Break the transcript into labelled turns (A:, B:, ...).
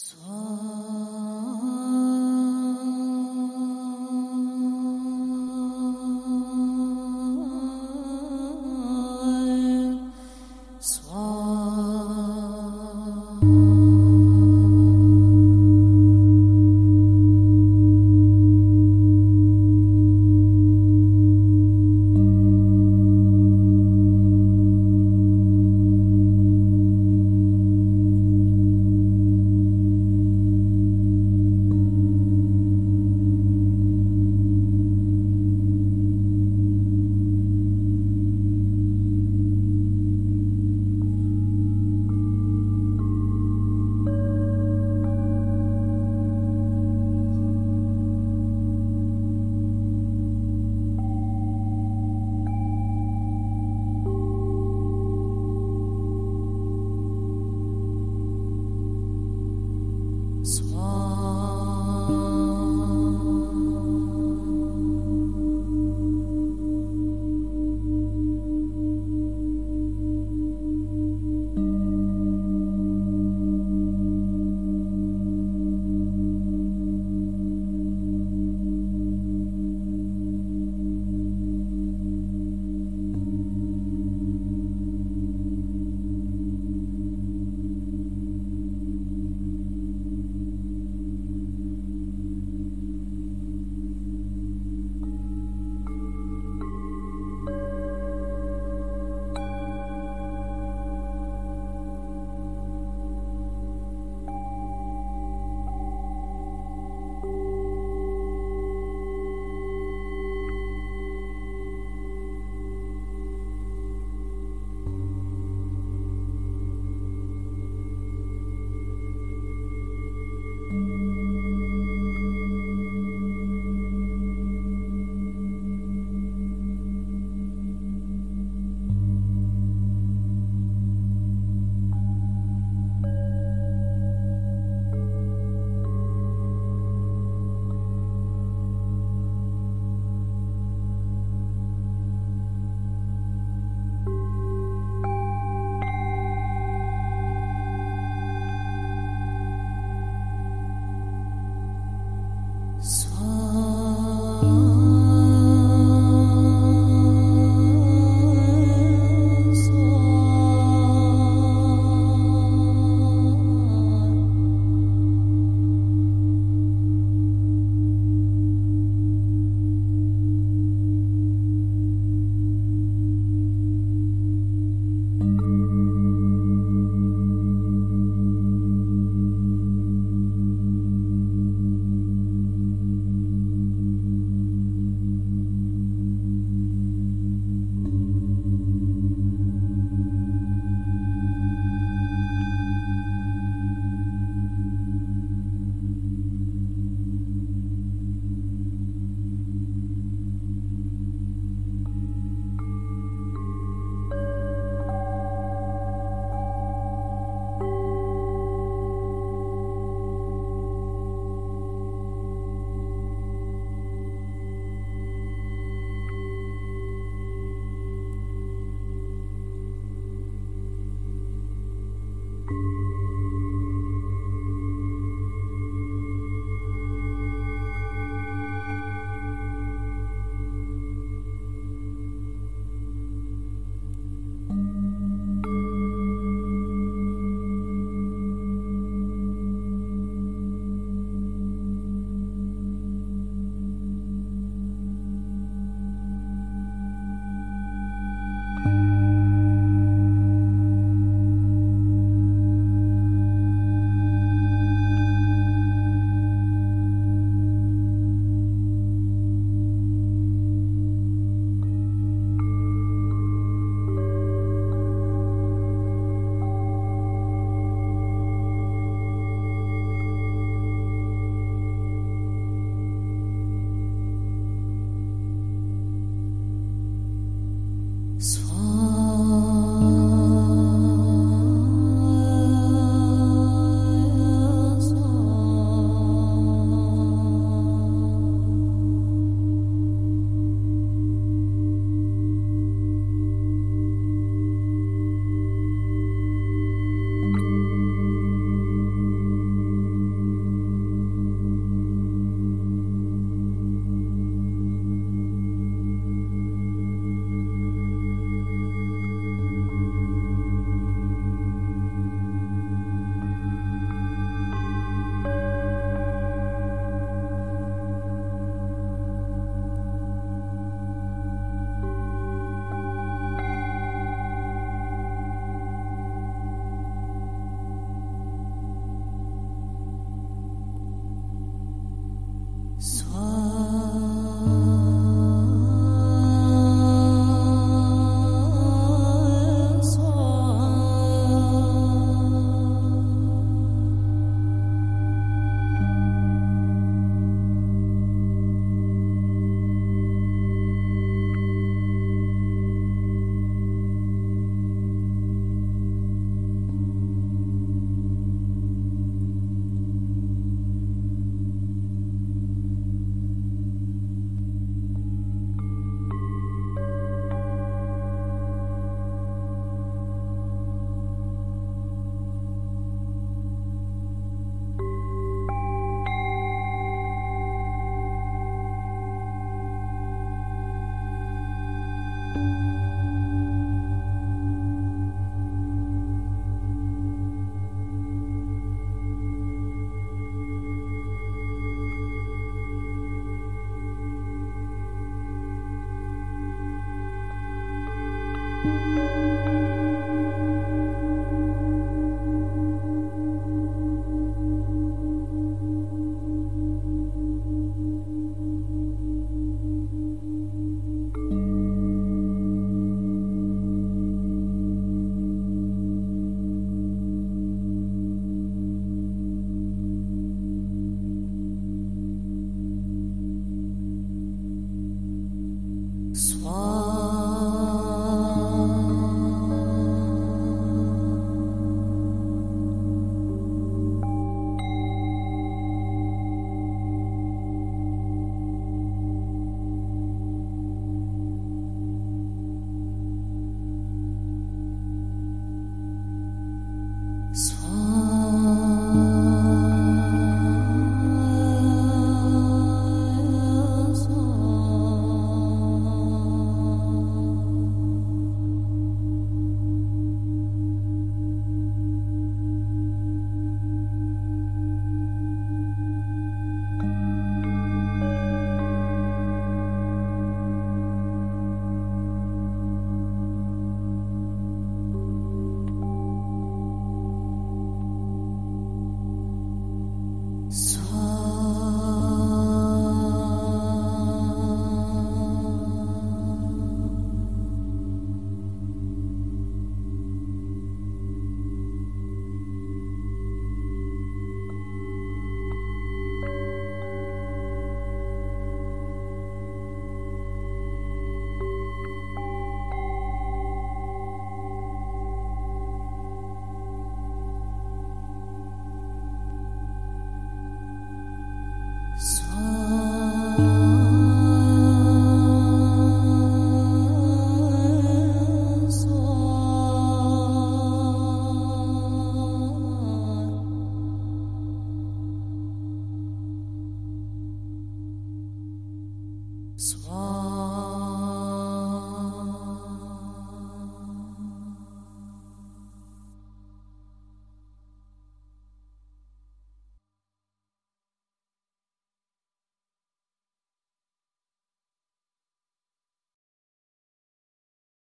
A: so Oh. Música